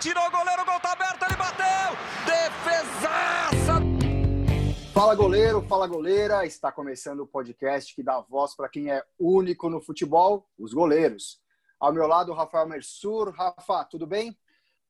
Tirou o goleiro, o gol tá aberto, ele bateu! Defesaça! Fala goleiro, fala goleira, está começando o podcast que dá voz para quem é único no futebol, os goleiros. Ao meu lado, Rafael Mersur. Rafa, tudo bem?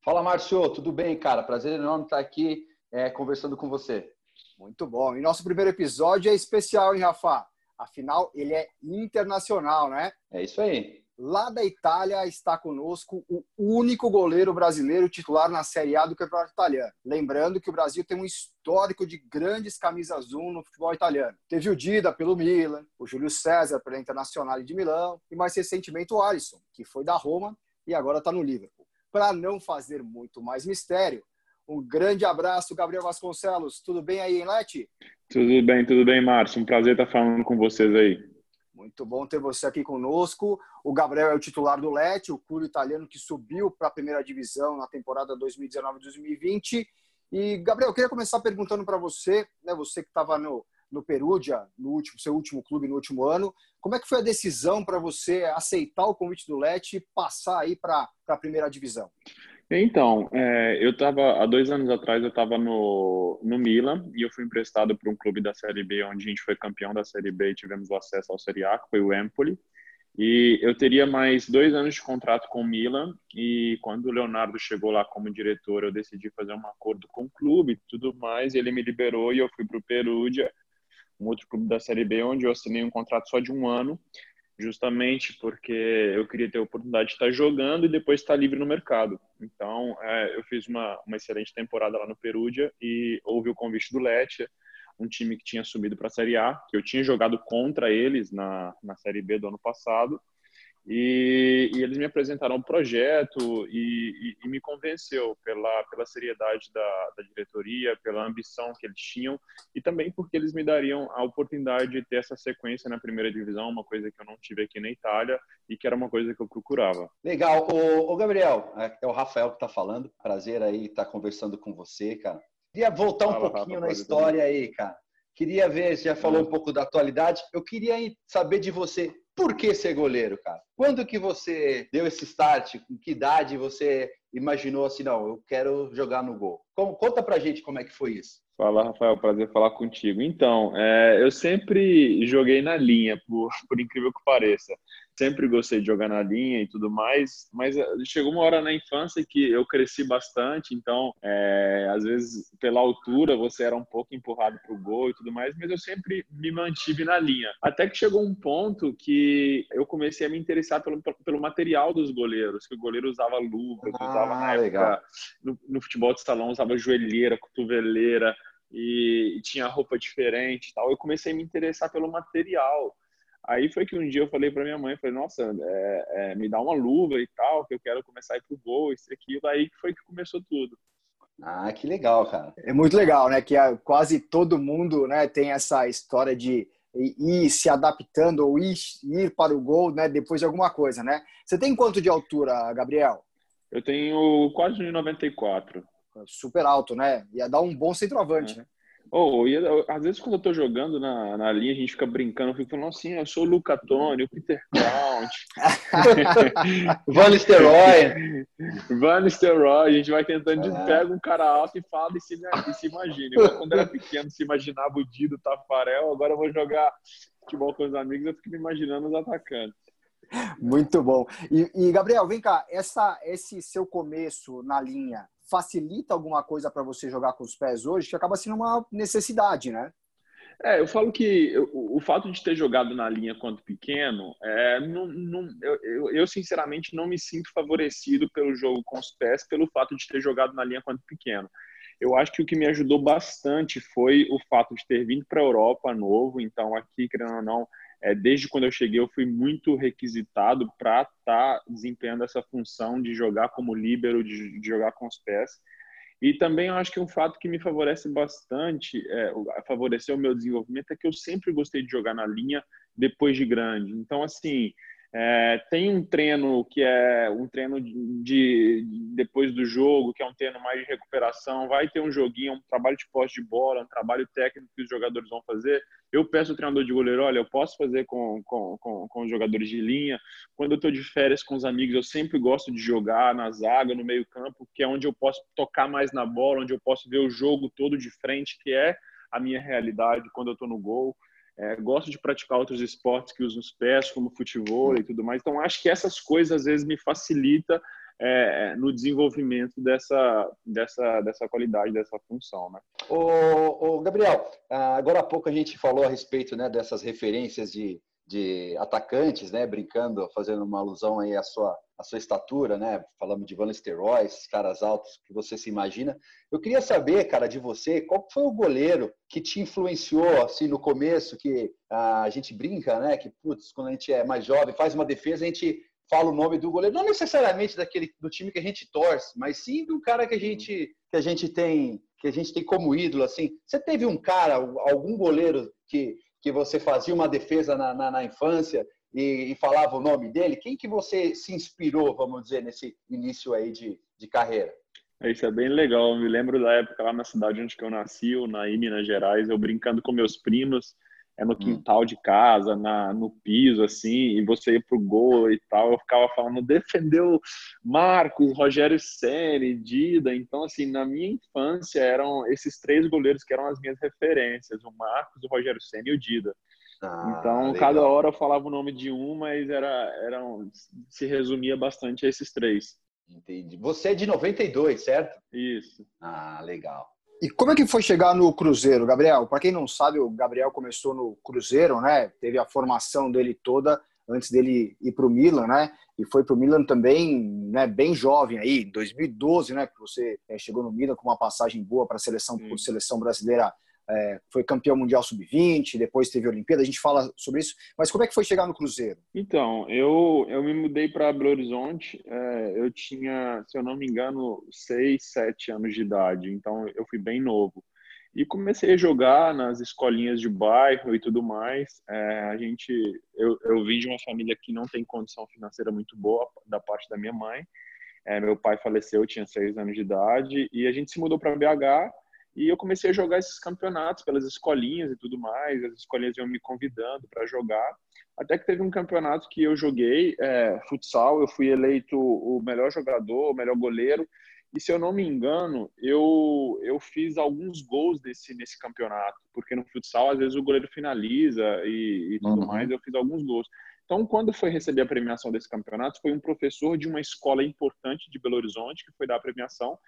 Fala, Márcio, tudo bem, cara? Prazer enorme estar aqui é, conversando com você. Muito bom. E nosso primeiro episódio é especial, hein, Rafa? Afinal, ele é internacional, né? É isso aí. Lá da Itália está conosco o único goleiro brasileiro titular na Série A do Campeonato Italiano. Lembrando que o Brasil tem um histórico de grandes camisas 1 no futebol italiano. Teve o Dida pelo Milan, o Júlio César pela Internacional de Milão e mais recentemente o Alisson, que foi da Roma e agora está no Liverpool. Para não fazer muito mais mistério, um grande abraço, Gabriel Vasconcelos. Tudo bem aí, hein, Leti? Tudo bem, tudo bem, Márcio. Um prazer estar falando com vocês aí. Muito bom ter você aqui conosco. O Gabriel é o titular do Lecce, o clube italiano que subiu para a primeira divisão na temporada 2019-2020. E, Gabriel, eu queria começar perguntando para você, né, você que estava no, no Perugia, no último, seu último clube no último ano, como é que foi a decisão para você aceitar o convite do Lecce e passar aí para a primeira divisão? Então, é, eu estava há dois anos atrás eu estava no, no Milan e eu fui emprestado para um clube da Série B onde a gente foi campeão da Série B e tivemos o acesso ao Série A, que foi o Empoli. E eu teria mais dois anos de contrato com o Milan e quando o Leonardo chegou lá como diretor eu decidi fazer um acordo com o clube e tudo mais. E ele me liberou e eu fui para o Perugia, um outro clube da Série B onde eu assinei um contrato só de um ano justamente porque eu queria ter a oportunidade de estar jogando e depois estar livre no mercado. Então, é, eu fiz uma, uma excelente temporada lá no Perugia e houve o convite do Lecce, um time que tinha subido para a Série A, que eu tinha jogado contra eles na, na Série B do ano passado, e, e, eles me apresentaram um projeto e, e, e, me convenceu pela, pela seriedade da, da, diretoria, pela ambição que eles tinham e também porque eles me dariam a oportunidade de ter essa sequência na primeira divisão, uma coisa que eu não tive aqui na Itália e que era uma coisa que eu procurava. Legal. O, o Gabriel, é o Rafael que está falando. Prazer aí estar tá conversando com você, cara. Queria voltar um Fala, pouquinho Rafa, na história também. aí, cara. Queria ver, já falou um pouco da atualidade. Eu queria saber de você por que ser goleiro, cara? Quando que você deu esse start? Com que idade você imaginou assim, não, eu quero jogar no gol? Conta pra gente como é que foi isso. Fala, Rafael, prazer falar contigo. Então, é, eu sempre joguei na linha, por, por incrível que pareça sempre gostei de jogar na linha e tudo mais, mas eh, chegou uma hora na infância que eu cresci bastante, então é, às vezes pela altura você era um pouco empurrado para o gol e tudo mais, mas eu sempre me mantive na linha. Até que chegou um ponto que eu comecei a me interessar pelo, pelo material dos goleiros, que o goleiro usava luva, ah, usava na época no, no, futebol de salão usava joelheira, cotoveleira e, e tinha roupa diferente, tal. Eu comecei a me interessar pelo material. Aí foi que um dia eu falei para minha mãe, falei, nossa, é, é, me dá uma luva e tal, que eu quero começar a ir pro gol, isso e aquilo. Aí foi que começou tudo. Ah, que legal, cara. É muito legal, né? Que quase todo mundo né, tem essa história de ir se adaptando ou ir, ir para o gol né, depois de alguma coisa, né? Você tem quanto de altura, Gabriel? Eu tenho quase 1,94. Super alto, né? Ia dar um bom centroavante, é. né? Oh, e, às vezes quando eu tô jogando na, na linha, a gente fica brincando, eu fico falando assim, eu sou o Luca Toni, o Peter Count. Van Nistelrooy. Van Nistelrooy, a gente vai tentando, é. pega um cara alto e fala e se, e se imagina. Eu, quando era pequeno, se imaginava o Dido, Tafarel, agora eu vou jogar futebol com os amigos, eu fico me imaginando os atacantes. Muito bom. E, e, Gabriel, vem cá, essa, esse seu começo na linha, facilita alguma coisa para você jogar com os pés hoje, que acaba sendo uma necessidade, né? É, eu falo que o, o fato de ter jogado na linha quando pequeno, é, não, não, eu, eu, sinceramente não me sinto favorecido pelo jogo com os pés, pelo fato de ter jogado na linha quando pequeno. Eu acho que o que me ajudou bastante foi o fato de ter vindo para a Europa novo, então aqui, querendo ou não, é, desde quando eu cheguei, eu fui muito requisitado para estar tá desempenhando essa função de jogar como líbero, de, de, jogar com os pés. E também eu acho que um fato que me favorece bastante, é, favoreceu o meu desenvolvimento, é que eu sempre gostei de jogar na linha depois de grande. Então, assim, É, tem um treino que é um treino de, de, depois do jogo, que é um treino mais de recuperação. Vai ter um joguinho, um trabalho de posse de bola, um trabalho técnico que os jogadores vão fazer. Eu peço ao treinador de goleiro, olha, eu posso fazer com, com, com, com os jogadores de linha. Quando eu estou de férias com os amigos, eu sempre gosto de jogar na zaga, no meio campo, que é onde eu posso tocar mais na bola, onde eu posso ver o jogo todo de frente, que é a minha realidade quando eu estou no gol. É, gosto de praticar outros esportes que usam os pés, como futebol e tudo mais. Então, acho que essas coisas às vezes me facilita é, no desenvolvimento dessa, dessa, dessa qualidade, dessa função. Né? Ô, ô, Gabriel, agora há pouco a gente falou a respeito né, dessas referências de, de atacantes, né, brincando, fazendo uma alusão aí à sua, à sua estatura, né, falando de Van Nistelrooy, esses caras altos que você se imagina. Eu queria saber, cara, de você, qual foi o goleiro que te influenciou, assim, no começo, que a gente brinca, né, que, putz, quando a gente é mais jovem, faz uma defesa, a gente fala o nome do goleiro, não necessariamente daquele do time que a gente torce, mas sim do cara que a gente que a gente tem que a gente tem como ídolo assim. Você teve um cara, algum goleiro que que você fazia uma defesa na, na, na infância e, e, falava o nome dele? Quem que você se inspirou, vamos dizer, nesse início aí de, de carreira? Isso é bem legal. Eu me lembro da época lá na cidade onde eu nasci, na Minas Gerais, eu brincando com meus primos é no hum. quintal de casa, na, no piso, assim, e você ia pro gol e tal, eu ficava falando, defendeu Marcos, Rogério Ceni, Dida, então, assim, na minha infância eram esses três goleiros que eram as minhas referências, o Marcos, o Rogério Ceni e o Dida. Ah, então, legal. cada hora eu falava o nome de um, mas era, era um, se resumia bastante a esses três. Entendi. Você é de 92, certo? Isso. Ah, legal. E como é que foi chegar no Cruzeiro, Gabriel? Para quem não sabe, o Gabriel começou no Cruzeiro, né? Teve a formação dele toda antes dele ir para o Milan, né? E foi para o Milan também, né? Bem jovem aí, 2012, né? Que você é, chegou no Milan com uma passagem boa para a seleção, seleção brasileira é, foi campeão mundial sub-20, depois teve a Olimpíada, a gente fala sobre isso, mas como é que foi chegar no Cruzeiro? Então, eu, eu me mudei para Belo Horizonte, é, eu tinha, se eu não me engano, 6, 7 anos de idade, então eu fui bem novo. E comecei a jogar nas escolinhas de bairro e tudo mais. É, a gente, eu, eu vim de uma família que não tem condição financeira muito boa da parte da minha mãe. É, meu pai faleceu, eu tinha seis anos de idade e a gente se mudou para BH e eu comecei a jogar esses campeonatos pelas escolinhas e tudo mais. As escolinhas iam me convidando para jogar. Até que teve um campeonato que eu joguei, é, futsal, eu fui eleito o melhor jogador, o melhor goleiro. E se eu não me engano, eu, eu fiz alguns gols desse, nesse campeonato, porque no futsal, às vezes, o goleiro finaliza e, e tudo uhum. mais, eu fiz alguns gols. Então, quando foi receber a premiação desse campeonato, foi um professor de uma escola importante de Belo Horizonte que foi dar a premiação,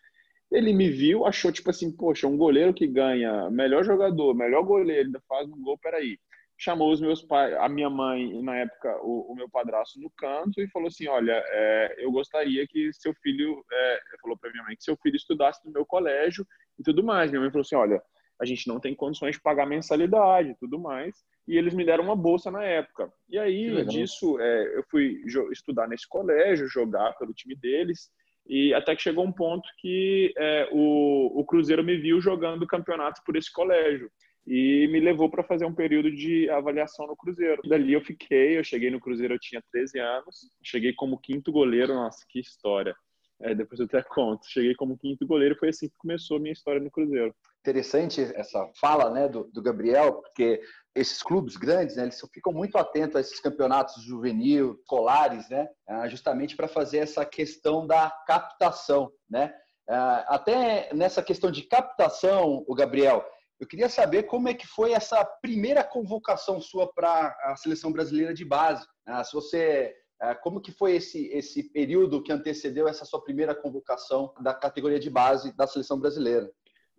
ele me viu, achou tipo assim, poxa, um goleiro que ganha melhor jogador, melhor goleiro, ainda faz um gol, peraí. Chamou os meus pais, a minha mãe, na época, o, o meu padrasto no canto e falou assim, olha, é, eu gostaria que seu filho, é, falou para minha mãe que seu filho estudasse no meu colégio e tudo mais. Minha mãe falou assim, olha, a gente não tem condições de pagar mensalidade e tudo mais. E eles me deram uma bolsa na época. E aí, disso, é, eu fui estudar nesse colégio, jogar pelo time deles. E até que chegou um ponto que é, o, o Cruzeiro me viu jogando campeonatos por esse colégio e me levou para fazer um período de avaliação no Cruzeiro. Dali eu fiquei, eu cheguei no Cruzeiro, eu tinha 13 anos, cheguei como quinto goleiro, nossa, que história. É, depois eu até conto. Cheguei como quinto goleiro, foi assim que começou a minha história no Cruzeiro. Interessante essa fala né, do, do Gabriel, porque esses clubes grandes, né, eles ficam muito atentos a esses campeonatos juvenil, escolares, né, ah, justamente para fazer essa questão da captação, né? Ah, até nessa questão de captação, o Gabriel, eu queria saber como é que foi essa primeira convocação sua para a seleção brasileira de base. Ah, se você, como que foi esse esse período que antecedeu essa sua primeira convocação da categoria de base da seleção brasileira?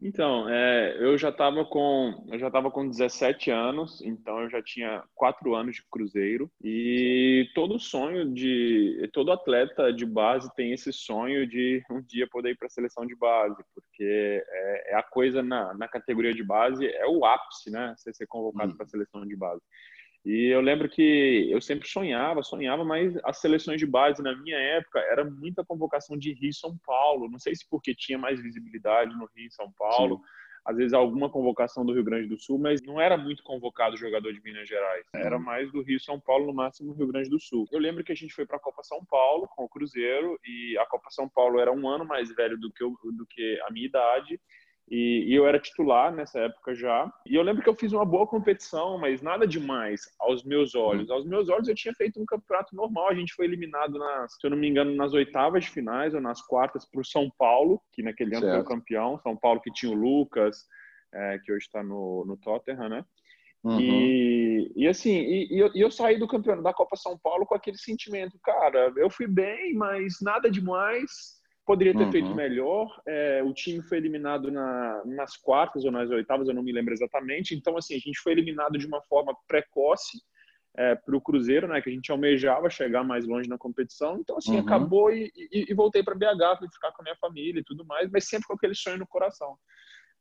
Então, é, eu já estava com eu já estava com 17 anos, então eu já tinha quatro anos de cruzeiro e todo sonho de todo atleta de base tem esse sonho de um dia poder ir para a seleção de base, porque é, é, a coisa na, na categoria de base é o ápice, né? Você ser convocado hum. para a seleção de base. E eu lembro que eu sempre sonhava, sonhava, mas as seleções de base na minha época era muita convocação de Rio e São Paulo. Não sei se porque tinha mais visibilidade no Rio e São Paulo. às vezes alguma convocação do Rio Grande do Sul, mas não era muito convocado jogador de Minas Gerais. Era mais do Rio, São Paulo, no máximo Rio Grande do Sul. Eu lembro que a gente foi para a Copa São Paulo com o Cruzeiro e a Copa São Paulo era um ano mais velho do que, eu, do que a minha idade e, e, eu era titular nessa época já. E eu lembro que eu fiz uma boa competição, mas nada demais aos meus olhos. Aos meus olhos eu tinha feito um campeonato normal. A gente foi eliminado, nas, se eu não me engano, nas oitavas de finais ou nas quartas para o São Paulo, que naquele ano certo. foi o campeão. São Paulo que tinha o Lucas, é, que hoje está no, no Tottenham, né? Uhum. E, e assim, e, e, eu, e, eu, saí do campeonato da Copa São Paulo com aquele sentimento, cara, eu fui bem, mas nada demais Poderia ter uhum. feito melhor. É, o time foi eliminado na, nas quartas ou nas oitavas, eu não me lembro exatamente. Então, assim, a gente foi eliminado de uma forma precoce é, para o Cruzeiro, né? Que a gente almejava chegar mais longe na competição. Então, assim, uhum. acabou e, e, e voltei para BH para ficar com a minha família e tudo mais, mas sempre com aquele sonho no coração.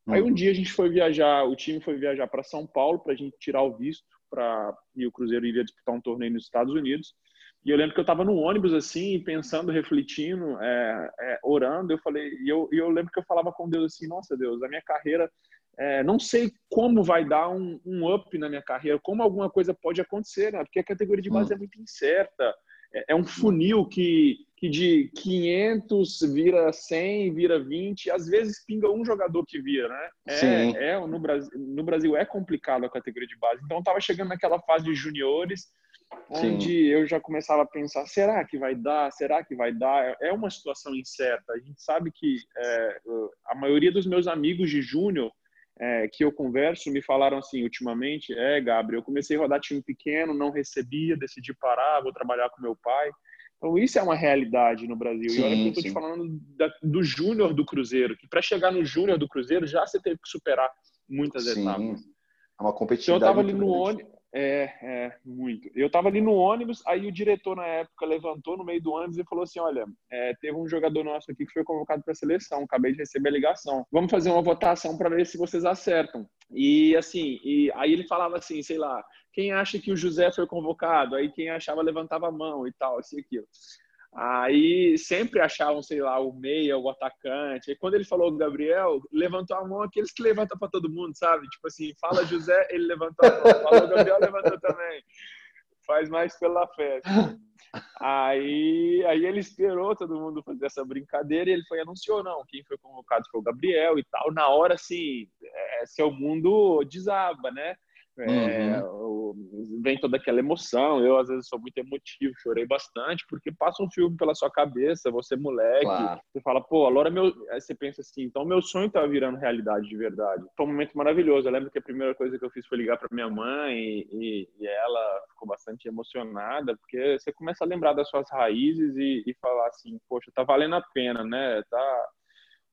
Uhum. Aí um uhum. dia a gente foi viajar, o time foi viajar para São Paulo para a gente tirar o visto para e o Cruzeiro iria disputar um torneio nos Estados Unidos. E eu lembro que eu estava no ônibus, assim, pensando, refletindo, é, é, orando. Eu falei, e eu, eu lembro que eu falava com Deus assim: Nossa, Deus, a minha carreira, é, não sei como vai dar um, um, up na minha carreira, como alguma coisa pode acontecer, né? Porque a categoria de base hum. é muito incerta. É, é, um funil que, que de 500 vira 100, vira 20, às vezes pinga um jogador que vira, né? É, é no, Brasil, no Brasil é complicado a categoria de base. Então, eu estava chegando naquela fase de juniores onde Sim. eu já começava a pensar: será que vai dar? Será que vai dar? É uma situação incerta. A gente sabe que é, a maioria dos meus amigos de júnior é, que eu converso me falaram assim ultimamente: é, Gabriel, eu comecei a rodar time pequeno, não recebia, decidi parar, vou trabalhar com meu pai. Então, isso é uma realidade no Brasil. Sim, e olha que eu estou te falando da, do júnior do Cruzeiro, que para chegar no júnior do Cruzeiro já você teve que superar muitas sim. etapas. É uma competitividade. Então, eu estava ali no ônibus é, é, muito. Eu estava ali no ônibus, aí o diretor na época levantou no meio do ônibus e falou assim: Olha, é, teve um jogador nosso aqui que foi convocado para a seleção, acabei de receber a ligação. Vamos fazer uma votação para ver se vocês acertam. E assim, e aí ele falava assim: sei lá, quem acha que o José foi convocado? Aí quem achava levantava a mão e tal, assim, aquilo. Aí sempre achavam, sei lá, o meia, o atacante. E quando ele falou o Gabriel, levantou a mão aqueles que levantam para todo mundo, sabe? Tipo assim, fala José, ele levantou a mão. Fala o Gabriel, levantou também. Faz mais pela festa. Aí, aí ele esperou todo mundo fazer essa brincadeira e ele foi anunciou, não, quem foi convocado foi o Gabriel e tal. Na hora, assim, é, seu mundo desaba, né? É, uhum. Vem toda aquela emoção. Eu, às vezes, sou muito emotivo, chorei bastante, porque passa um filme pela sua cabeça, você moleque, claro. você fala, pô, agora meu. Aí você pensa assim, então meu sonho tá virando realidade de verdade. Foi um momento maravilhoso. Eu lembro que a primeira coisa que eu fiz foi ligar para minha mãe e, e, ela ficou bastante emocionada, porque você começa a lembrar das suas raízes e, e falar assim, poxa, tá valendo a pena, né? Tá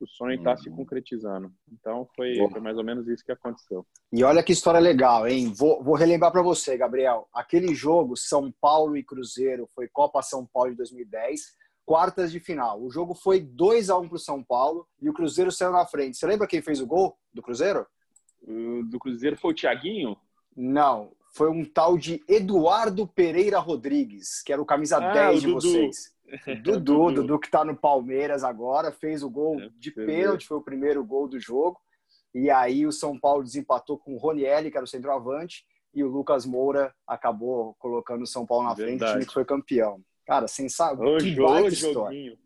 o sonho está uhum. se concretizando. Então foi, foi, mais ou menos isso que aconteceu. E olha que história legal, hein? Vou, vou relembrar para você, Gabriel. Aquele jogo São Paulo e Cruzeiro foi Copa São Paulo de 2010, quartas de final. O jogo foi 2 a 1 para o São Paulo e o Cruzeiro saiu na frente. Você lembra quem fez o gol do Cruzeiro? O do Cruzeiro foi o Thiaguinho? Não, foi um tal de Eduardo Pereira Rodrigues, que era o camisa ah, 10 de vocês. Dudu, Dudu que está no Palmeiras agora, fez o gol é, de pênalti, foi o primeiro gol do jogo. E aí o São Paulo desempatou com o Ronielli, que era o centroavante, e o Lucas Moura acabou colocando o São Paulo na Verdade. frente, o time que foi campeão. Cara, sensacional. Que baita história.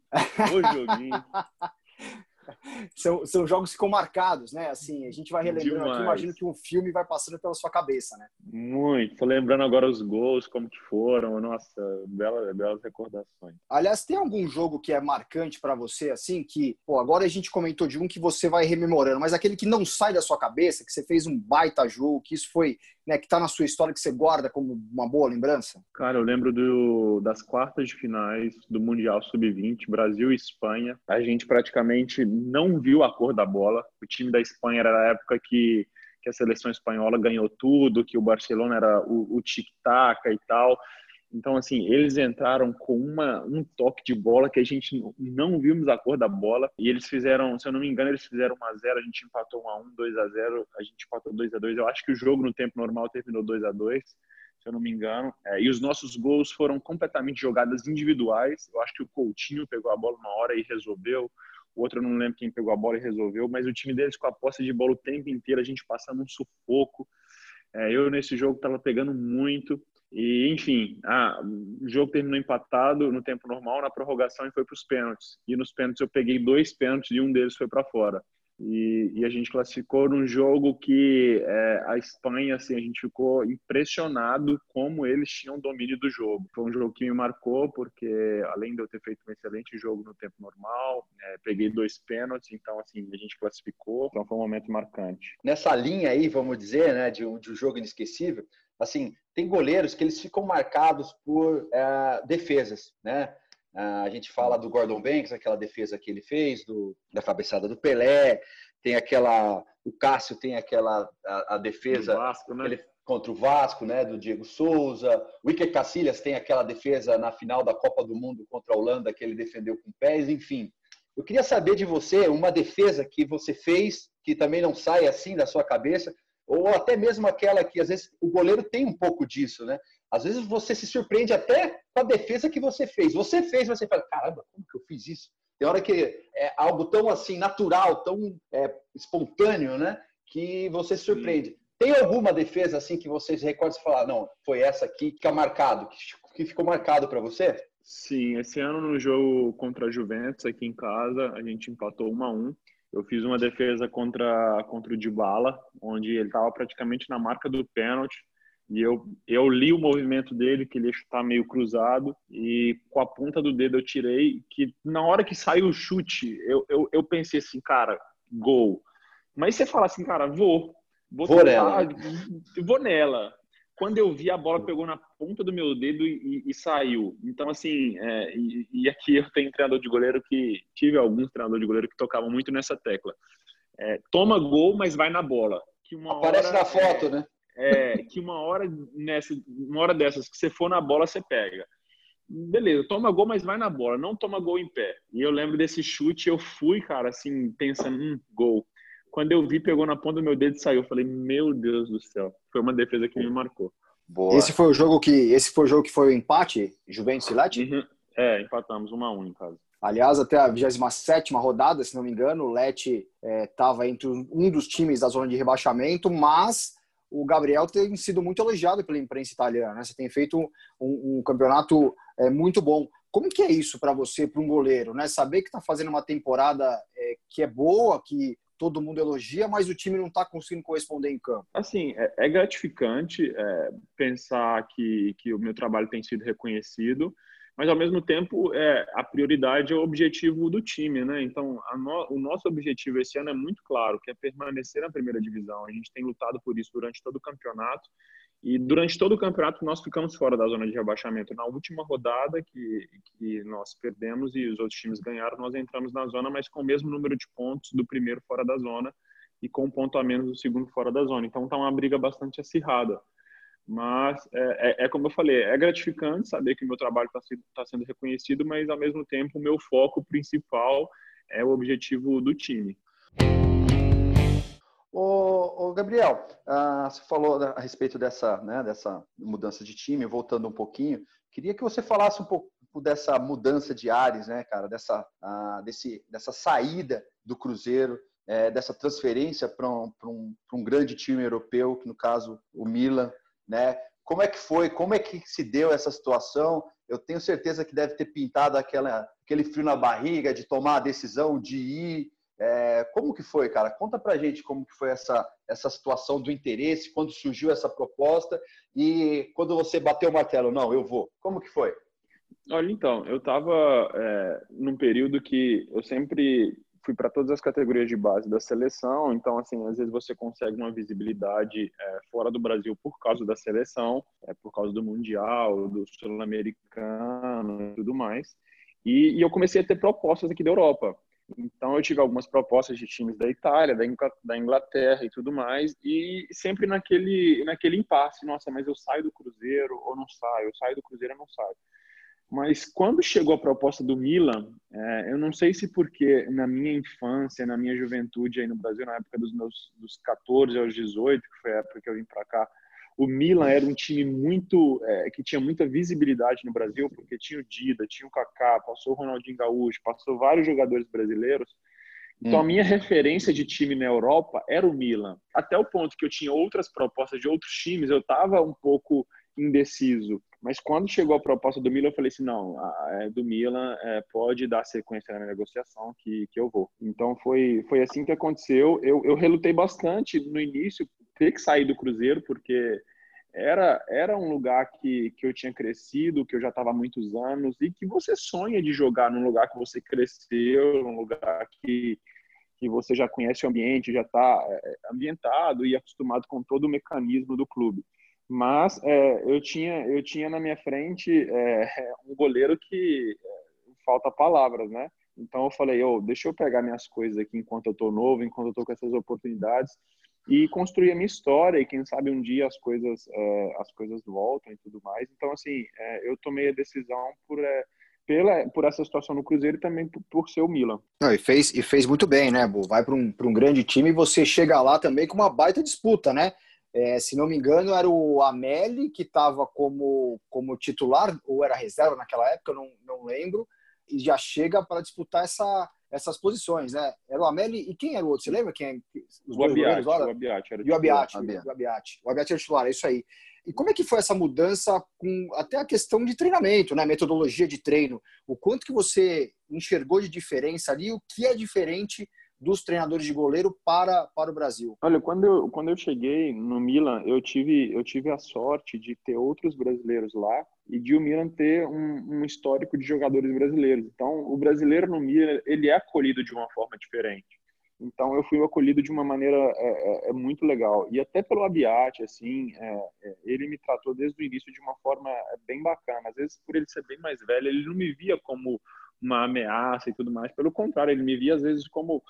O joguinho. são, são jogos que ficam marcados, né? Assim, a gente vai relembrando Demais. aqui, imagino que um filme vai passando pela sua cabeça, né? Muito. Tô lembrando agora os gols, como que foram. Nossa, bela, belas recordações. Aliás, tem algum jogo que é marcante para você, assim, que, pô, agora a gente comentou de um que você vai rememorando, mas aquele que não sai da sua cabeça, que você fez um baita jogo, que isso foi né, que está na sua história que você guarda como uma boa lembrança? Cara, eu lembro do, das quartas de finais do Mundial Sub-20, Brasil e Espanha. A gente praticamente não viu a cor da bola. O time da Espanha era a época que, que a seleção espanhola ganhou tudo, que o Barcelona era o, o tic-tac e tal. Então, assim, eles entraram com uma, um toque de bola que a gente não vimos a cor da bola. E eles fizeram, se eu não me engano, eles fizeram 1x0, a gente empatou 1x1, 2x0, a gente empatou 2x2. Eu acho que o jogo no tempo normal terminou 2x2, se eu não me engano. É, e os nossos gols foram completamente jogadas individuais. Eu acho que o Coutinho pegou a bola uma hora e resolveu. o outro eu não lembro quem pegou a bola e resolveu, mas o time deles com a posse de bola o tempo inteiro, a gente passando um sufoco. É, eu nesse jogo estava pegando muito. E, enfim, ah, o jogo terminou empatado no tempo normal, na prorrogação e foi para os pênaltis. E nos pênaltis eu peguei dois pênaltis e um deles foi para fora. E, e, a gente classificou num jogo que é, a Espanha, assim, a gente ficou impressionado como eles tinham domínio do jogo. Foi um jogo que me marcou, porque além de eu ter feito um excelente jogo no tempo normal, é, peguei dois pênaltis, então, assim, a gente classificou, então foi um momento marcante. Nessa linha aí, vamos dizer, né, de, de um jogo inesquecível, assim, tem goleiros que eles ficam marcados por é, defesas, né? A gente fala do Gordon Banks, aquela defesa que ele fez, do, da cabeçada do Pelé, tem aquela. O Cássio tem aquela a, a defesa Vasco, né? ele, contra o Vasco, né? Do Diego Souza. O Iker Casillas tem aquela defesa na final da Copa do Mundo contra a Holanda que ele defendeu com pés, enfim. Eu queria saber de você uma defesa que você fez que também não sai assim da sua cabeça, ou até mesmo aquela que às vezes o goleiro tem um pouco disso, né? Às vezes você se surpreende até com a defesa que você fez. Você fez, você fala, caramba, como que eu fiz isso? Tem hora que é algo tão assim natural, tão é, espontâneo, né? Que você se surpreende. Sim. Tem alguma defesa assim que vocês recordam e falar, não, foi essa aqui que fica marcado, que ficou marcado para você? Sim, esse ano no jogo contra a Juventus aqui em casa, a gente empatou 1 a 1. Eu fiz uma defesa contra contra o Dybala, onde ele estava praticamente na marca do pênalti e eu, eu li o movimento dele, que ele ia chutar meio cruzado, e com a ponta do dedo eu tirei, que na hora que saiu o chute, eu, eu, eu pensei assim, cara, gol. Mas você fala assim, cara, vou. Vou, vou nela. Vou nela. Quando eu vi, a bola pegou na ponta do meu dedo e, e, e saiu. Então, assim, é, e, e, aqui eu tenho treinador de goleiro que... Tive alguns treinadores de goleiro que tocavam muito nessa tecla. É, toma gol, mas vai na bola. Aparece hora, na foto, é, né? é, que uma hora nessa, uma hora dessas que você for na bola, você pega. Beleza, toma gol, mas vai na bola, não toma gol em pé. E eu lembro desse chute, eu fui, cara, assim, pensando, hum, gol. Quando eu vi, pegou na ponta do meu dedo e saiu. Eu falei, meu Deus do céu. Foi uma defesa que me marcou. Boa. Esse foi o jogo que esse foi o jogo que foi o empate, Juventus e Leti? Uhum. É, empatamos uma a um em casa. Aliás, até a 27 rodada, se não me engano, o Leti estava é, entre um dos times da zona de rebaixamento, mas o Gabriel tem sido muito elogiado pela imprensa italiana. Né? Você tem feito um, um campeonato é, muito bom. Como que é isso para você, para um goleiro? Né? Saber que está fazendo uma temporada é, que é boa, que todo mundo elogia, mas o time não está conseguindo corresponder em campo. Assim, é, é gratificante é, pensar que, que o meu trabalho tem sido reconhecido mas ao mesmo tempo é, a prioridade é o objetivo do time, né? Então no, o nosso objetivo esse ano é muito claro, que é permanecer na primeira divisão. A gente tem lutado por isso durante todo o campeonato e durante todo o campeonato nós ficamos fora da zona de rebaixamento. Na última rodada que, que nós perdemos e os outros times ganharam, nós entramos na zona, mas com o mesmo número de pontos do primeiro fora da zona e com um ponto a menos do segundo fora da zona. Então está uma briga bastante acirrada. Mas é, é, é, como eu falei, é gratificante saber que o meu trabalho está sendo, tá sendo reconhecido, mas ao mesmo tempo o meu foco principal é o objetivo do time. Ô, ô Gabriel, uh, você falou a respeito dessa, né, dessa mudança de time, voltando um pouquinho, queria que você falasse um pouco dessa mudança de ares, né, cara, dessa, uh, desse, dessa saída do Cruzeiro, é, dessa transferência para um, um, um grande time europeu, que no caso o Milan, né? Como é que foi? Como é que se deu essa situação? Eu tenho certeza que deve ter pintado aquela, aquele frio na barriga de tomar a decisão de ir. É, como que foi, cara? Conta pra gente como que foi essa, essa situação do interesse, quando surgiu essa proposta e quando você bateu o martelo, não, eu vou. Como que foi? Olha, então, eu estava é, num período que eu sempre fui para todas as categorias de base da seleção, então, assim, às vezes você consegue uma visibilidade é, fora do Brasil por causa da seleção, é, por causa do Mundial, do Sul-Americano e tudo mais. E, e, eu comecei a ter propostas aqui da Europa. Então, eu tive algumas propostas de times da Itália, da Inglaterra e tudo mais, e sempre naquele, naquele impasse: nossa, mas eu saio do Cruzeiro ou não saio? Eu saio do Cruzeiro ou não saio? Mas quando chegou a proposta do Milan, é, eu não sei se porque na minha infância, na minha juventude aí no Brasil, na época dos meus dos 14 aos 18, que foi a época que eu vim para cá, o Milan era um time muito é, que tinha muita visibilidade no Brasil, porque tinha o Dida, tinha o Kaká, passou o Ronaldinho Gaúcho, passou vários jogadores brasileiros Então, a hum. minha referência de time na Europa era o Milan. Até o ponto que eu tinha outras propostas de outros times, eu estava um pouco indeciso. Mas quando chegou a proposta do Milan, eu falei assim, não, é do Milan é, pode dar sequência na negociação que, que eu vou. Então foi, foi assim que aconteceu. Eu, eu relutei bastante no início ter que sair do Cruzeiro, porque era, era um lugar que, que eu tinha crescido, que eu já estava há muitos anos, e que você sonha de jogar num lugar que você cresceu, num lugar que, que você já conhece o ambiente, já está é, ambientado e acostumado com todo o mecanismo do clube. Mas é, eu, tinha, eu tinha na minha frente é, um goleiro que é, falta palavras, né? Então eu falei, oh, deixa eu pegar minhas coisas aqui enquanto eu estou novo, enquanto eu estou com essas oportunidades e construir a minha história e quem sabe um dia as coisas é, as coisas voltam e tudo mais. Então assim é, eu tomei a decisão por é, pela por essa situação no Cruzeiro e também por, por ser o Milan. Não, e fez e fez muito bem né Bu? vai para um, um grande time e você chega lá também com uma baita disputa né? É, se não me engano era o Ameli que estava como como titular ou era reserva naquela época não, não lembro e já chega para disputar essa essas posições, né? Era o Ameli e quem era o outro? Você lembra quem? É? Os o Abiati, o Abiati era o Abiati, o Abiati. O Abiati era titular, é isso aí. E como é que foi essa mudança com até a questão de treinamento, né? Metodologia de treino. O quanto que você enxergou de diferença ali? O que é diferente dos treinadores de goleiro para, para o Brasil? Olha, quando eu, quando eu cheguei no Milan, eu tive, eu tive a sorte de ter outros brasileiros lá e de o Milan ter um, um histórico de jogadores brasileiros. Então, o brasileiro no Milan, ele é acolhido de uma forma diferente. Então, eu fui acolhido de uma maneira é, é, é muito legal. E até pelo Abiate, assim, é, é ele me tratou desde o início de uma forma é, bem bacana. Às vezes, por ele ser bem mais velho, ele não me via como uma ameaça e tudo mais. Pelo contrário, ele me via às vezes como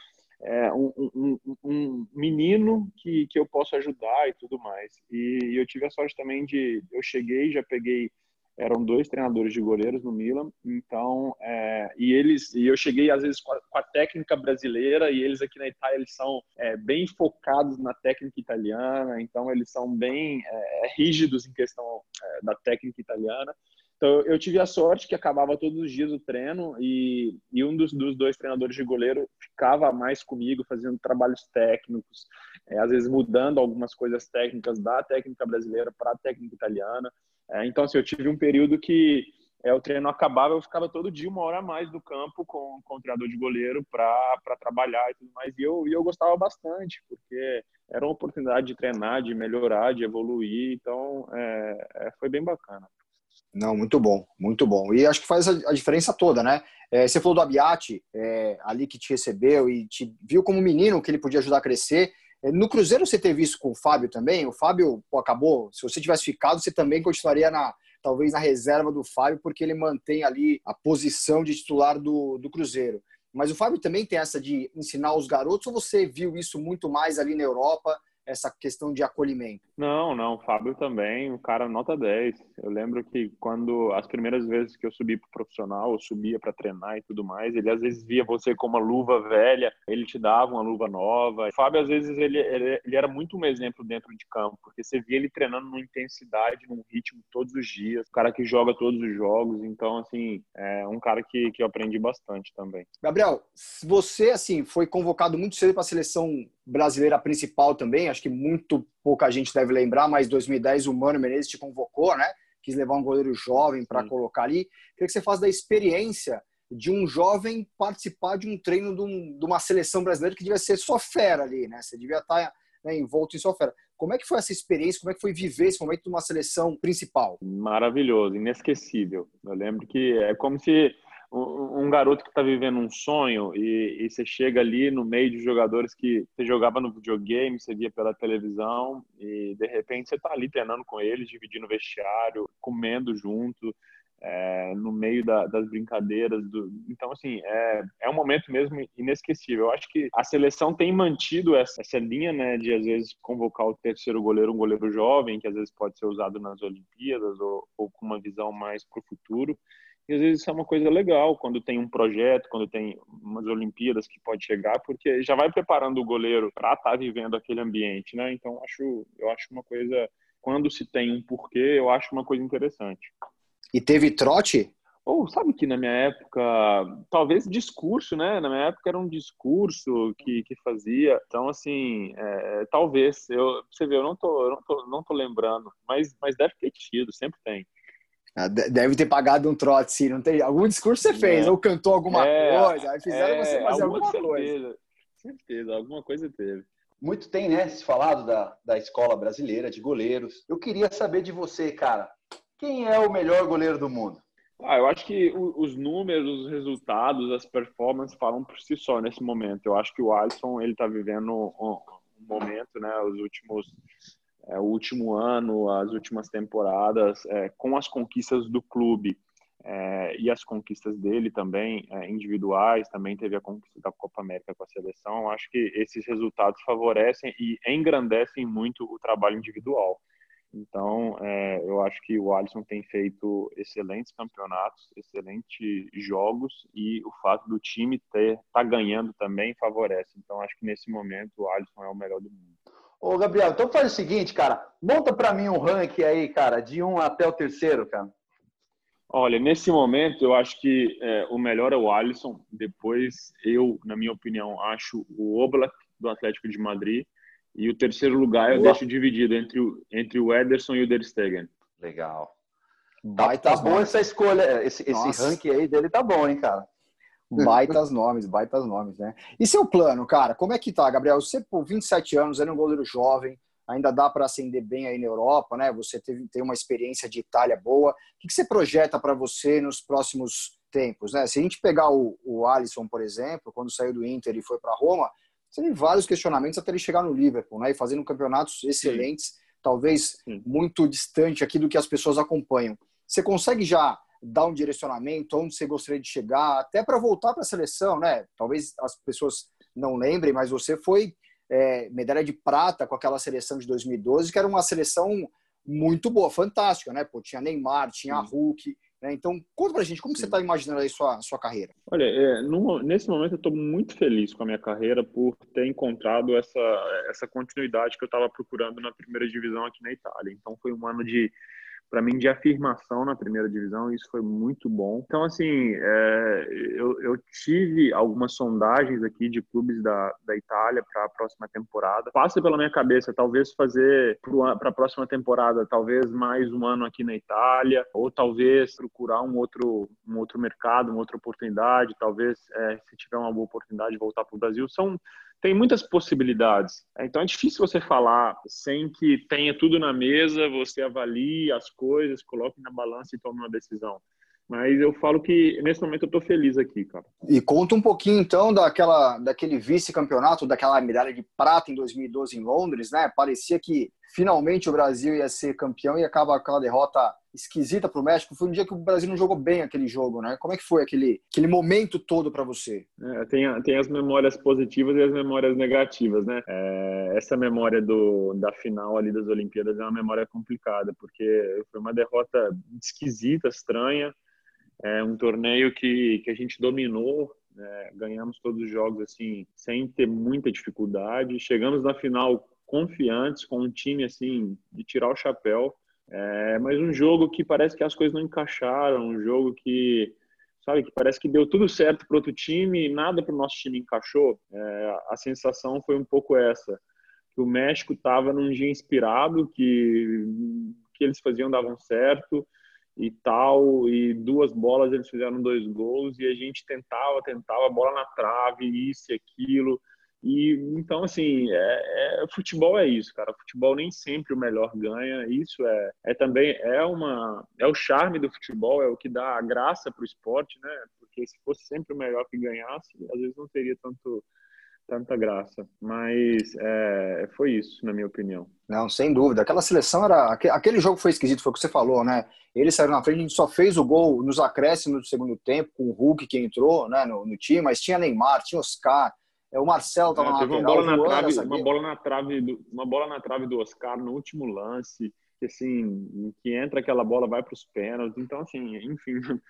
é, um, um, um, menino que, que eu posso ajudar e tudo mais. E eu tive a sorte também de. Eu cheguei, já peguei. Eram dois treinadores de goleiros no Milan, então é, e eles e eu cheguei às vezes com a, com a, técnica brasileira e eles aqui na Itália eles são é, bem focados na técnica italiana, então eles são bem é, rígidos em questão é, da técnica italiana. Então, eu tive a sorte que acabava todos os dias o treino e, e um dos, dos, dois treinadores de goleiro ficava mais comigo, fazendo trabalhos técnicos, é, às vezes mudando algumas coisas técnicas da técnica brasileira para a técnica italiana. É, então, assim, eu tive um período que é, o treino acabava, eu ficava todo dia uma hora a mais no campo com, com o treinador de goleiro para trabalhar e tudo mais. E eu, e eu gostava bastante, porque era uma oportunidade de treinar, de melhorar, de evoluir. Então, é, é foi bem bacana. Não, muito bom, muito bom. E acho que faz a, a diferença toda, né? É, você falou do Abiati, é, ali que te recebeu e te viu como menino que ele podia ajudar a crescer. É, no Cruzeiro você teve isso com o Fábio também? O Fábio pô, acabou. Se você tivesse ficado, você também continuaria na talvez na reserva do Fábio, porque ele mantém ali a posição de titular do, do Cruzeiro. Mas o Fábio também tem essa de ensinar os garotos, ou você viu isso muito mais ali na Europa essa questão de acolhimento? Não, não, Fábio também, o cara nota 10. Eu lembro que quando as primeiras vezes que eu subi pro profissional, eu subia para treinar e tudo mais, ele às vezes via você com uma luva velha, ele te dava uma luva nova. O Fábio às vezes ele, ele, ele era muito um exemplo dentro de campo, porque você via ele treinando numa intensidade, num ritmo todos os dias, o cara que joga todos os jogos, então assim, é um cara que, que eu aprendi bastante também. Gabriel, você assim foi convocado muito cedo para a seleção brasileira principal também, acho que muito pouca gente deve lembrar, mas 2010 o Mano Menezes te convocou, né? Quis levar um goleiro jovem para colocar ali. Queria que você faça da experiência de um jovem participar de um treino de, um, de, uma seleção brasileira que devia ser só fera ali, né? Você devia estar tá, né, envolto em só fera. Como é que foi essa experiência? Como é que foi viver esse momento de uma seleção principal? Maravilhoso, inesquecível. Eu lembro que é como se um, garoto que está vivendo um sonho e, e, você chega ali no meio de jogadores que você jogava no videogame, você via pela televisão e de repente você está ali treinando com eles, dividindo vestiário, comendo junto, é, no meio da, das brincadeiras. Do... Então, assim, é, é um momento mesmo inesquecível. Eu acho que a seleção tem mantido essa, essa linha, né, de às vezes convocar o terceiro goleiro, um goleiro jovem, que às vezes pode ser usado nas Olimpíadas ou, ou com uma visão mais para o futuro. E às vezes isso é uma coisa legal quando tem um projeto, quando tem umas Olimpíadas que pode chegar, porque já vai preparando o goleiro para estar tá vivendo aquele ambiente, né? Então acho, eu acho uma coisa quando se tem um porquê, eu acho uma coisa interessante. E teve trote? Ou sabe que na minha época, talvez discurso, né? Na minha época era um discurso que, que fazia. Então, assim, é, talvez, eu, você vê, eu não tô, eu não tô, não tô lembrando, mas, mas deve ter tido, sempre tem. Ah, deve ter pagado um trote, sim. Não tem... Algum discurso você fez, é. ou cantou alguma é, coisa, aí fizeram é, você fazer alguma, alguma certeza, coisa. Certeza, alguma coisa teve. Muito tem, né, se falado da, da escola brasileira de goleiros. Eu queria saber de você, cara. Quem é o melhor goleiro do mundo? Ah, eu acho que os números, os resultados, as performances falam por si só nesse momento. Eu acho que o Alisson ele está vivendo um, um, momento, né, os últimos, é, o último ano, as últimas temporadas, é, com as conquistas do clube é, e as conquistas dele também é, individuais, também teve a conquista da Copa América com a seleção. Acho que esses resultados favorecem e engrandecem muito o trabalho individual. Então, é, eu acho que o Alisson tem feito excelentes campeonatos, excelentes jogos e o fato do time ter tá ganhando também favorece. Então, acho que nesse momento o Alisson é o melhor do mundo. Ô, Gabriel, então faz o seguinte, cara, monta para mim um ranking aí, cara, de um até o terceiro, cara. Olha, nesse momento eu acho que é, o melhor é o Alisson. Depois eu, na minha opinião, acho o Oblak do Atlético de Madrid e o terceiro lugar eu Boa. deixo dividido entre o, entre o Ederson e o Der Stegen. Legal. Tá, tá bom essa escolha, esse, esse ranking aí dele tá bom, hein, cara? Baitas nomes, baitas nomes, né? E seu plano, cara, como é que tá, Gabriel? Você, por 27 anos, é um goleiro jovem, ainda dá para ascender bem aí na Europa, né? Você teve, tem uma experiência de Itália boa. O que, você projeta para você nos próximos tempos, né? Se a gente pegar o, o Alisson, por exemplo, quando saiu do Inter e foi para Roma, tem vários questionamentos até ele chegar no Liverpool, né? E fazendo campeonatos excelentes, Sim. talvez Sim. muito distante aqui do que as pessoas acompanham. Você consegue já dar um direcionamento onde você gostaria de chegar, até para voltar para a seleção, né? Talvez as pessoas não lembrem, mas você foi é, medalha de prata com aquela seleção de 2012, que era uma seleção muito boa, fantástica, né? Pô, tinha Neymar, tinha Hulk, né? Então, conta pra gente, como você está imaginando aí sua, sua carreira? Olha, é, no, nesse momento eu estou muito feliz com a minha carreira por ter encontrado essa, essa continuidade que eu estava procurando na primeira divisão aqui na Itália. Então, foi um ano de para mim de afirmação na primeira divisão, isso foi muito bom. Então, assim, é, eu, eu, tive algumas sondagens aqui de clubes da, da Itália para a próxima temporada. Passa pela minha cabeça, talvez fazer para a próxima temporada, talvez mais um ano aqui na Itália, ou talvez procurar um outro, um outro mercado, uma outra oportunidade, talvez, é, se tiver uma boa oportunidade, voltar para o Brasil. São tem muitas possibilidades. Então é difícil você falar sem que tenha tudo na mesa, você avalie as coisas, coloque na balança e tome uma decisão. Mas eu falo que nesse momento eu estou feliz aqui, cara. E conta um pouquinho então daquela, daquele vice-campeonato, daquela medalha de prata em 2012 em Londres, né? Parecia que finalmente o Brasil ia ser campeão e acaba aquela derrota esquisita para o México. Foi um dia que o Brasil não jogou bem aquele jogo, né? Como é que foi aquele, aquele momento todo para você? É, tem, tem as memórias positivas e as memórias negativas, né? É, essa memória do, da final ali das Olimpíadas é uma memória complicada, porque foi uma derrota esquisita, estranha. É um torneio que, que a gente dominou, é, ganhamos todos os jogos assim sem ter muita dificuldade. Chegamos na final confiantes, com um time assim de tirar o chapéu. É, mas um jogo que parece que as coisas não encaixaram, um jogo que sabe que parece que deu tudo certo para outro time e nada para o nosso time encaixou. É, a sensação foi um pouco essa, que o México estava num dia inspirado, que que eles faziam davam certo e tal, e duas bolas eles fizeram dois gols e a gente tentava, tentava, bola na trave, isso e aquilo. E então, assim, é, é, futebol é isso, cara. Futebol nem sempre o melhor ganha. Isso é, é também é uma é o charme do futebol, é o que dá a graça para o esporte, né? Porque se fosse sempre o melhor que ganhasse, às vezes não teria tanto tanta graça. Mas é, foi isso, na minha opinião. Não, sem dúvida. Aquela seleção era. Aquele jogo foi esquisito, foi o que você falou, né? Eles saíram na frente, a gente só fez o gol nos acréscimos do segundo tempo, com o Hulk que entrou né, no, no time, mas tinha Neymar, tinha Oscar. É, o Marcelo estava é, na teve uma bola na trave, uma bola na trave, do, uma bola na trave do Oscar no último lance, que assim, que entra aquela bola vai para os pênaltis. Então assim, enfim,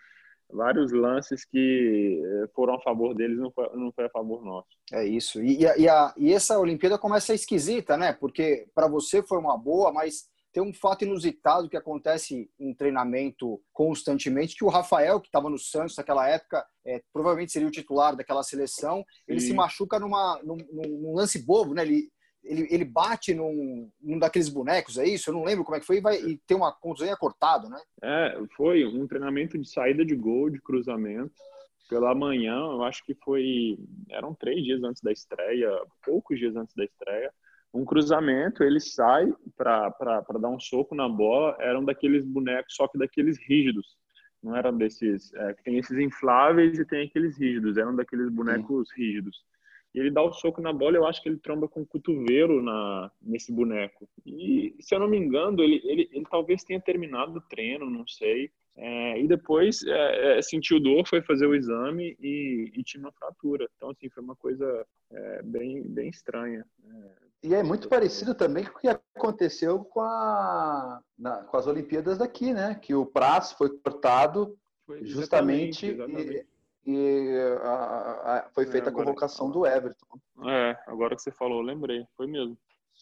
vários lances que eh, foram a favor deles não foi, não foi a favor nosso. É isso. E, e, a, e essa Olimpíada começa a ser esquisita, né? Porque para você foi uma boa, mas tem um fato inusitado que acontece em treinamento constantemente, que o Rafael, que estava no Santos naquela época, é, provavelmente seria o titular daquela seleção, ele Sim. se machuca numa, num, num, lance bobo, né? Ele, ele, ele bate num, num daqueles bonecos, é isso? Eu não lembro como é que foi, e, vai, e tem uma contusão cortado, né? É, foi um treinamento de saída de gol, de cruzamento, pela manhã, eu acho que foi, eram três dias antes da estreia, poucos dias antes da estreia, um cruzamento, ele sai para dar um soco na bola, eram daqueles bonecos, só que daqueles rígidos. Não eram desses. É, tem esses infláveis e tem aqueles rígidos, eram daqueles bonecos Sim. rígidos. E ele dá o soco na bola, eu acho que ele tromba com o cotovelo na, nesse boneco. E, se eu não me engano, ele, ele, ele talvez tenha terminado o treino, não sei. É, e depois é, é, sentiu dor, foi fazer o exame e, e, tinha uma fratura. Então, assim, foi uma coisa é, bem, bem estranha. É, e é muito parecido também com o que aconteceu com, a, na, com as Olimpíadas daqui, né? Que o prazo foi cortado foi justamente exatamente. e, e a, a, foi é, feita é, a convocação do Everton. É, agora que você falou, lembrei, foi mesmo.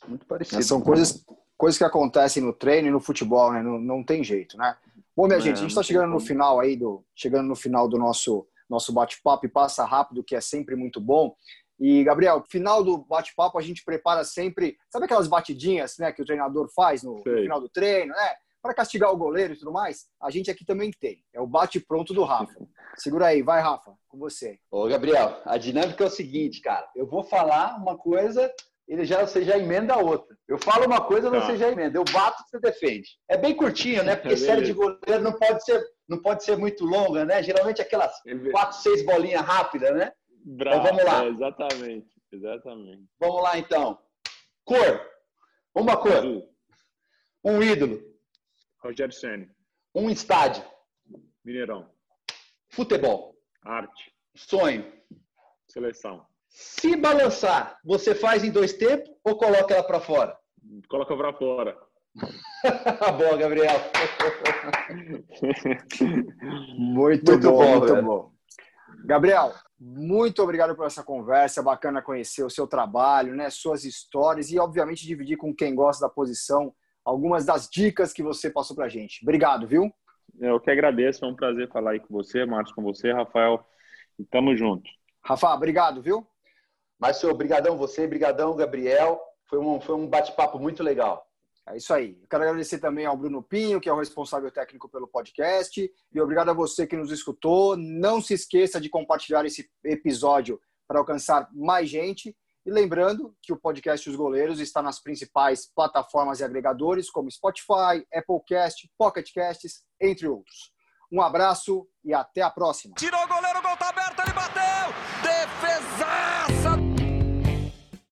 Muito parecido. São coisas, coisas que acontecem no treino e no futebol, né? Não, não tem jeito, né? Bom, minha é, gente, a gente está chegando no final aí do chegando no final do nosso nosso bate-papo e passa rápido, que é sempre muito bom. E, Gabriel, final do bate-papo a gente prepara sempre, sabe aquelas batidinhas né, que o treinador faz no, no final do treino, né? Para castigar o goleiro e tudo mais, a gente aqui também tem. É o bate-pronto do Rafa. Segura aí, vai, Rafa, com você. Ô, Gabriel, a dinâmica é o seguinte, cara. Eu vou falar uma coisa, ele já, você já emenda a outra. Eu falo uma coisa, tá. você já emenda. Eu bato, você defende. É bem curtinho, né? Porque é série de goleiro não pode ser, não pode ser muito longa, né? Geralmente aquelas quatro, seis bolinhas rápidas, né? Bravo, então vamos lá. É, exatamente, exatamente. Vamos lá então. Cor. Uma cor. Azul. Um ídolo. Rogério Ceni. Um estádio. Mineirão. Futebol. Arte. Sonho. Seleção. Se balançar, você faz em dois tempos ou coloca ela para fora? Coloca para fora. Boa, Gabriel. muito, muito, bom, bom muito velho. bom. Gabriel, muito obrigado por essa conversa, bacana conhecer o seu trabalho, né, suas histórias e, obviamente, dividir com quem gosta da posição algumas das dicas que você passou para a gente. Obrigado, viu? Eu que agradeço, é um prazer falar aí com você, Marcos, com você, Rafael, e tamo junto. Rafa, obrigado, viu? Márcio, obrigadão você, obrigadão, Gabriel. Foi um, foi um bate-papo muito legal. É isso aí. Eu quero agradecer também ao Bruno Pinho, que é o responsável técnico pelo podcast. E obrigado a você que nos escutou. Não se esqueça de compartilhar esse episódio para alcançar mais gente. E lembrando que o podcast Os Goleiros está nas principais plataformas e agregadores, como Spotify, Applecast, Pocketcasts, entre outros. Um abraço e até a próxima. Tirou o goleiro